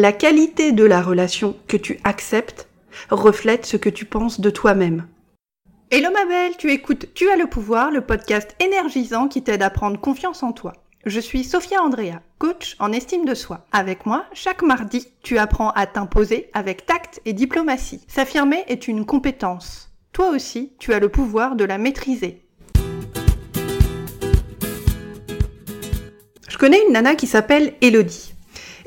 la qualité de la relation que tu acceptes reflète ce que tu penses de toi-même. Hello ma belle, tu écoutes Tu as le pouvoir, le podcast énergisant qui t'aide à prendre confiance en toi. Je suis Sophia Andrea, coach en estime de soi. Avec moi, chaque mardi, tu apprends à t'imposer avec tact et diplomatie. S'affirmer est une compétence. Toi aussi, tu as le pouvoir de la maîtriser. Je connais une nana qui s'appelle Elodie.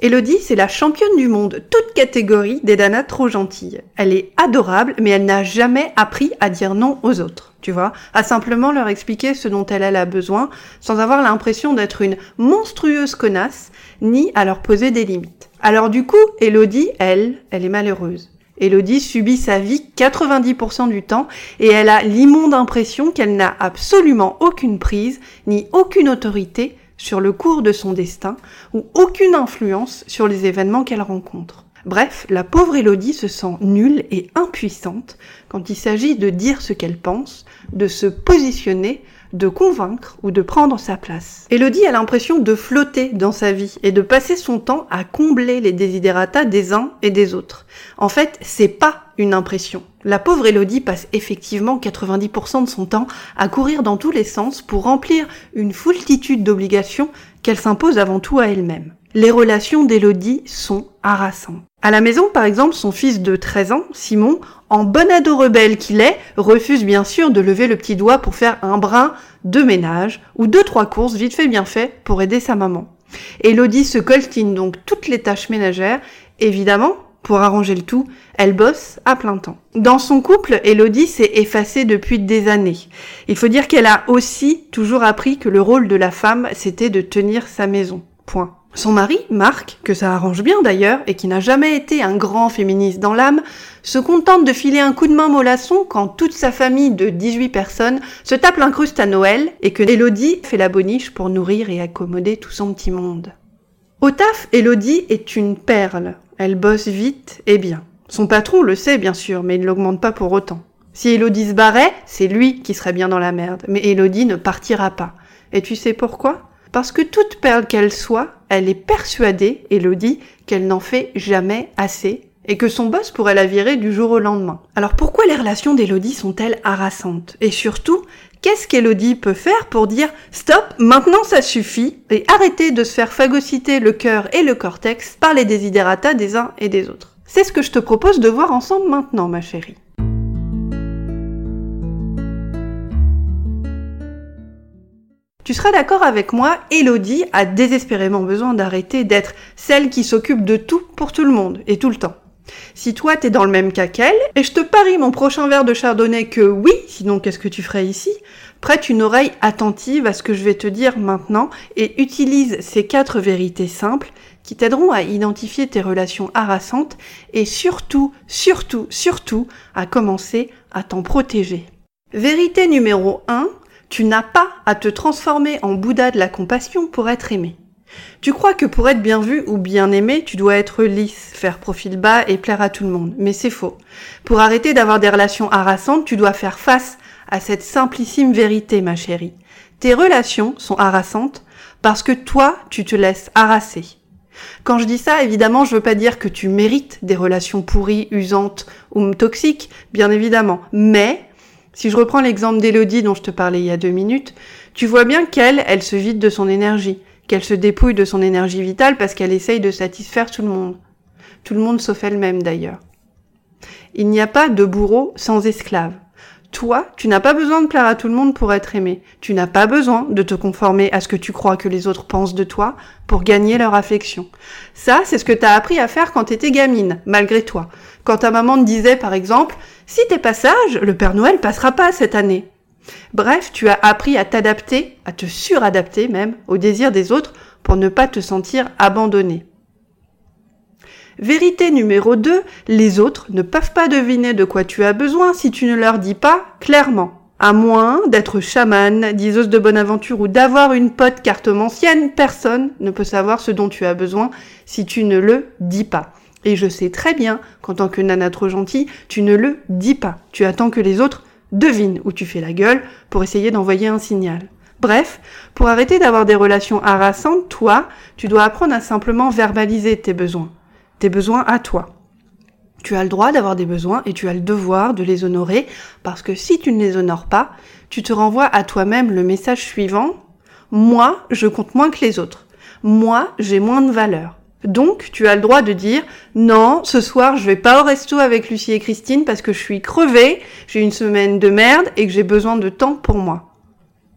Elodie, c'est la championne du monde, toute catégorie des nanas trop gentilles. Elle est adorable, mais elle n'a jamais appris à dire non aux autres, tu vois, à simplement leur expliquer ce dont elle a besoin, sans avoir l'impression d'être une monstrueuse connasse, ni à leur poser des limites. Alors du coup, Elodie, elle, elle est malheureuse. Elodie subit sa vie 90% du temps et elle a l'immonde impression qu'elle n'a absolument aucune prise ni aucune autorité sur le cours de son destin ou aucune influence sur les événements qu'elle rencontre. Bref, la pauvre Élodie se sent nulle et impuissante quand il s'agit de dire ce qu'elle pense, de se positionner, de convaincre ou de prendre sa place. Élodie a l'impression de flotter dans sa vie et de passer son temps à combler les désidératas des uns et des autres. En fait, c'est pas une impression. La pauvre Élodie passe effectivement 90% de son temps à courir dans tous les sens pour remplir une foultitude d'obligations qu'elle s'impose avant tout à elle-même. Les relations d'Élodie sont harassantes. À la maison, par exemple, son fils de 13 ans, Simon, en bon ado rebelle qu'il est, refuse bien sûr de lever le petit doigt pour faire un brin de ménage ou deux trois courses vite fait bien fait pour aider sa maman. Élodie se coltine donc toutes les tâches ménagères, évidemment pour arranger le tout, elle bosse à plein temps. Dans son couple, Elodie s'est effacée depuis des années. Il faut dire qu'elle a aussi toujours appris que le rôle de la femme, c'était de tenir sa maison. Point. Son mari, Marc, que ça arrange bien d'ailleurs, et qui n'a jamais été un grand féministe dans l'âme, se contente de filer un coup de main mollasson quand toute sa famille de 18 personnes se tape l'incruste à Noël et que Elodie fait la boniche pour nourrir et accommoder tout son petit monde. Au taf, Elodie est une perle. Elle bosse vite et bien. Son patron le sait bien sûr, mais il ne l'augmente pas pour autant. Si Elodie se barrait, c'est lui qui serait bien dans la merde. Mais Elodie ne partira pas. Et tu sais pourquoi? Parce que toute perle qu'elle soit, elle est persuadée, Elodie, qu'elle n'en fait jamais assez et que son boss pourrait la virer du jour au lendemain. Alors pourquoi les relations d'Elodie sont-elles harassantes? Et surtout, qu'est-ce qu'Elodie peut faire pour dire stop, maintenant ça suffit et arrêter de se faire phagocyter le cœur et le cortex par les désidératas des uns et des autres? C'est ce que je te propose de voir ensemble maintenant, ma chérie. Tu seras d'accord avec moi, Elodie a désespérément besoin d'arrêter d'être celle qui s'occupe de tout pour tout le monde et tout le temps. Si toi t'es dans le même cas qu'elle, et je te parie mon prochain verre de chardonnay que oui, sinon qu'est-ce que tu ferais ici? Prête une oreille attentive à ce que je vais te dire maintenant et utilise ces quatre vérités simples qui t'aideront à identifier tes relations harassantes et surtout, surtout, surtout à commencer à t'en protéger. Vérité numéro 1, tu n'as pas à te transformer en Bouddha de la compassion pour être aimé. Tu crois que pour être bien vu ou bien aimé, tu dois être lisse, faire profil bas et plaire à tout le monde. Mais c'est faux. Pour arrêter d'avoir des relations harassantes, tu dois faire face à cette simplissime vérité, ma chérie. Tes relations sont harassantes parce que toi, tu te laisses harasser. Quand je dis ça, évidemment, je veux pas dire que tu mérites des relations pourries, usantes ou toxiques, bien évidemment. Mais, si je reprends l'exemple d'Elodie dont je te parlais il y a deux minutes, tu vois bien qu'elle, elle se vide de son énergie qu'elle se dépouille de son énergie vitale parce qu'elle essaye de satisfaire tout le monde. Tout le monde sauf elle-même d'ailleurs. Il n'y a pas de bourreau sans esclave. Toi, tu n'as pas besoin de plaire à tout le monde pour être aimé. Tu n'as pas besoin de te conformer à ce que tu crois que les autres pensent de toi pour gagner leur affection. Ça, c'est ce que tu as appris à faire quand t'étais gamine, malgré toi. Quand ta maman te disait, par exemple, si t'es pas sage, le Père Noël passera pas cette année. Bref, tu as appris à t'adapter, à te suradapter même, aux désirs des autres pour ne pas te sentir abandonné. Vérité numéro 2, les autres ne peuvent pas deviner de quoi tu as besoin si tu ne leur dis pas clairement. À moins d'être chamane, diseuse de bonne aventure ou d'avoir une pote cartomancienne, personne ne peut savoir ce dont tu as besoin si tu ne le dis pas. Et je sais très bien qu'en tant que nana trop gentille, tu ne le dis pas. Tu attends que les autres devine où tu fais la gueule pour essayer d'envoyer un signal. Bref, pour arrêter d'avoir des relations harassantes, toi, tu dois apprendre à simplement verbaliser tes besoins. Besoins à toi. Tu as le droit d'avoir des besoins et tu as le devoir de les honorer parce que si tu ne les honores pas, tu te renvoies à toi-même le message suivant moi, je compte moins que les autres. Moi, j'ai moins de valeur. Donc, tu as le droit de dire non, ce soir, je vais pas au resto avec Lucie et Christine parce que je suis crevée, j'ai une semaine de merde et que j'ai besoin de temps pour moi.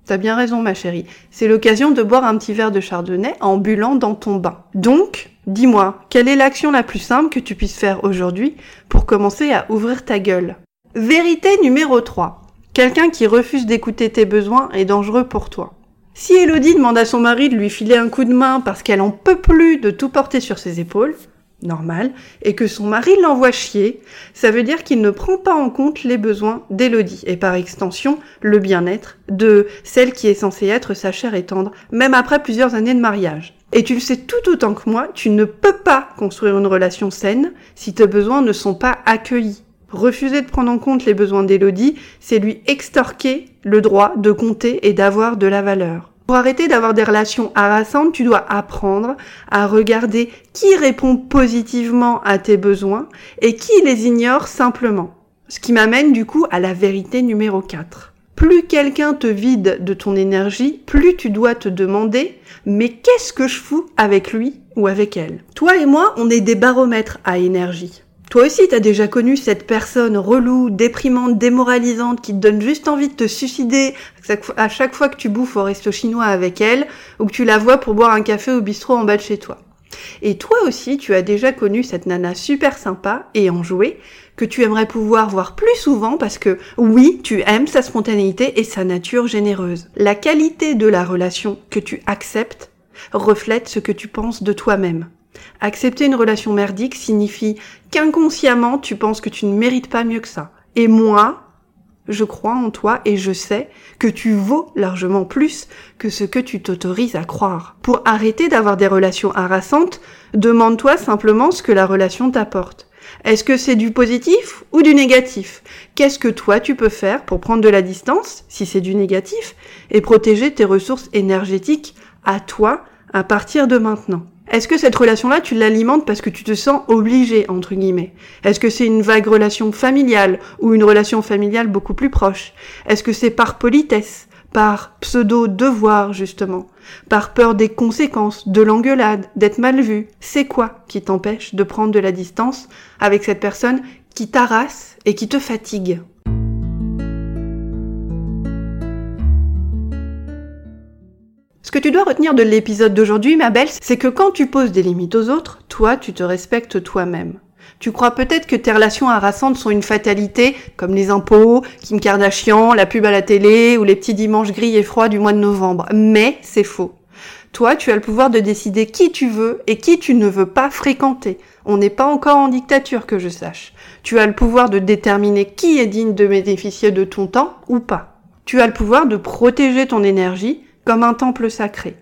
T'as bien raison, ma chérie. C'est l'occasion de boire un petit verre de chardonnay en bulant dans ton bain. Donc, dis-moi, quelle est l'action la plus simple que tu puisses faire aujourd'hui pour commencer à ouvrir ta gueule? Vérité numéro 3. Quelqu'un qui refuse d'écouter tes besoins est dangereux pour toi. Si Elodie demande à son mari de lui filer un coup de main parce qu'elle en peut plus de tout porter sur ses épaules, normal, et que son mari l'envoie chier, ça veut dire qu'il ne prend pas en compte les besoins d'Elodie, et par extension, le bien-être de celle qui est censée être sa chère et tendre, même après plusieurs années de mariage. Et tu le sais tout autant que moi, tu ne peux pas construire une relation saine si tes besoins ne sont pas accueillis. Refuser de prendre en compte les besoins d'Elodie, c'est lui extorquer le droit de compter et d'avoir de la valeur. Pour arrêter d'avoir des relations harassantes, tu dois apprendre à regarder qui répond positivement à tes besoins et qui les ignore simplement. Ce qui m'amène du coup à la vérité numéro 4. Plus quelqu'un te vide de ton énergie, plus tu dois te demander mais qu'est-ce que je fous avec lui ou avec elle? Toi et moi, on est des baromètres à énergie. Toi aussi, t'as déjà connu cette personne relou, déprimante, démoralisante, qui te donne juste envie de te suicider à chaque fois que tu bouffes au resto chinois avec elle, ou que tu la vois pour boire un café au bistrot en bas de chez toi. Et toi aussi, tu as déjà connu cette nana super sympa et enjouée, que tu aimerais pouvoir voir plus souvent parce que oui, tu aimes sa spontanéité et sa nature généreuse. La qualité de la relation que tu acceptes reflète ce que tu penses de toi-même. Accepter une relation merdique signifie qu'inconsciemment tu penses que tu ne mérites pas mieux que ça. Et moi, je crois en toi et je sais que tu vaux largement plus que ce que tu t'autorises à croire. Pour arrêter d'avoir des relations harassantes, demande-toi simplement ce que la relation t'apporte. Est-ce que c'est du positif ou du négatif? Qu'est-ce que toi tu peux faire pour prendre de la distance, si c'est du négatif, et protéger tes ressources énergétiques à toi à partir de maintenant. Est-ce que cette relation-là, tu l'alimentes parce que tu te sens obligé, entre guillemets? Est-ce que c'est une vague relation familiale ou une relation familiale beaucoup plus proche? Est-ce que c'est par politesse, par pseudo-devoir, justement? Par peur des conséquences, de l'engueulade, d'être mal vu? C'est quoi qui t'empêche de prendre de la distance avec cette personne qui t'arrasse et qui te fatigue? Que tu dois retenir de l'épisode d'aujourd'hui, ma belle, c'est que quand tu poses des limites aux autres, toi, tu te respectes toi-même. Tu crois peut-être que tes relations harassantes sont une fatalité, comme les impôts, Kim Kardashian, la pub à la télé ou les petits dimanches gris et froids du mois de novembre. Mais c'est faux. Toi, tu as le pouvoir de décider qui tu veux et qui tu ne veux pas fréquenter. On n'est pas encore en dictature, que je sache. Tu as le pouvoir de déterminer qui est digne de bénéficier de ton temps ou pas. Tu as le pouvoir de protéger ton énergie comme un temple sacré.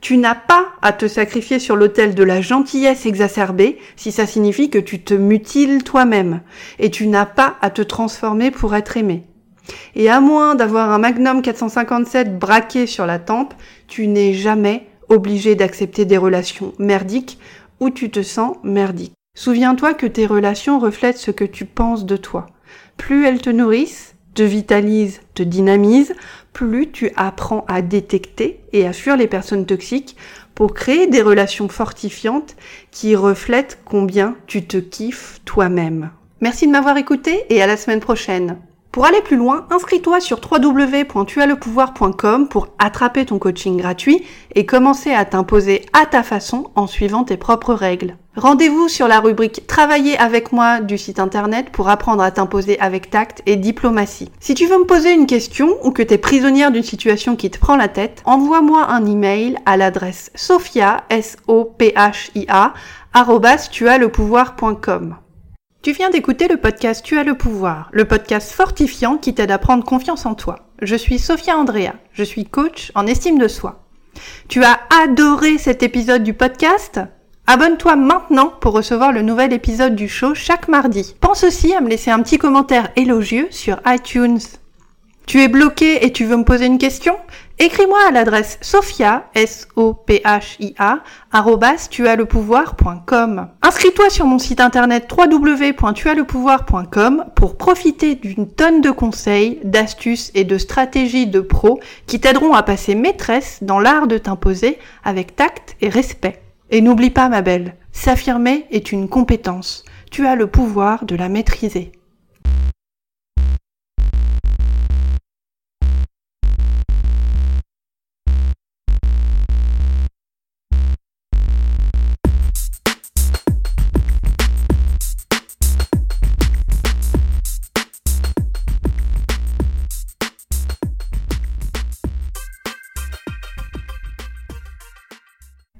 Tu n'as pas à te sacrifier sur l'autel de la gentillesse exacerbée si ça signifie que tu te mutiles toi-même. Et tu n'as pas à te transformer pour être aimé. Et à moins d'avoir un Magnum 457 braqué sur la tempe, tu n'es jamais obligé d'accepter des relations merdiques où tu te sens merdique. Souviens-toi que tes relations reflètent ce que tu penses de toi. Plus elles te nourrissent, te vitalisent, te dynamisent, plus tu apprends à détecter et à fuir les personnes toxiques pour créer des relations fortifiantes qui reflètent combien tu te kiffes toi-même. Merci de m'avoir écouté et à la semaine prochaine. Pour aller plus loin, inscris-toi sur www.tuaslepouvoir.com pour attraper ton coaching gratuit et commencer à t'imposer à ta façon en suivant tes propres règles. Rendez-vous sur la rubrique Travailler avec moi du site internet pour apprendre à t'imposer avec tact et diplomatie. Si tu veux me poser une question ou que tu es prisonnière d'une situation qui te prend la tête, envoie-moi un email à l'adresse sophia, s o p h a tu viens d'écouter le podcast Tu as le pouvoir, le podcast fortifiant qui t'aide à prendre confiance en toi. Je suis Sophia Andrea, je suis coach en estime de soi. Tu as adoré cet épisode du podcast? Abonne-toi maintenant pour recevoir le nouvel épisode du show chaque mardi. Pense aussi à me laisser un petit commentaire élogieux sur iTunes. Tu es bloqué et tu veux me poser une question? Écris-moi à l'adresse sophia, S-O-P-H-I-A, tuaslepouvoir.com. Inscris-toi sur mon site internet www.tuaslepouvoir.com pour profiter d'une tonne de conseils, d'astuces et de stratégies de pros qui t'aideront à passer maîtresse dans l'art de t'imposer avec tact et respect. Et n'oublie pas, ma belle, s'affirmer est une compétence. Tu as le pouvoir de la maîtriser.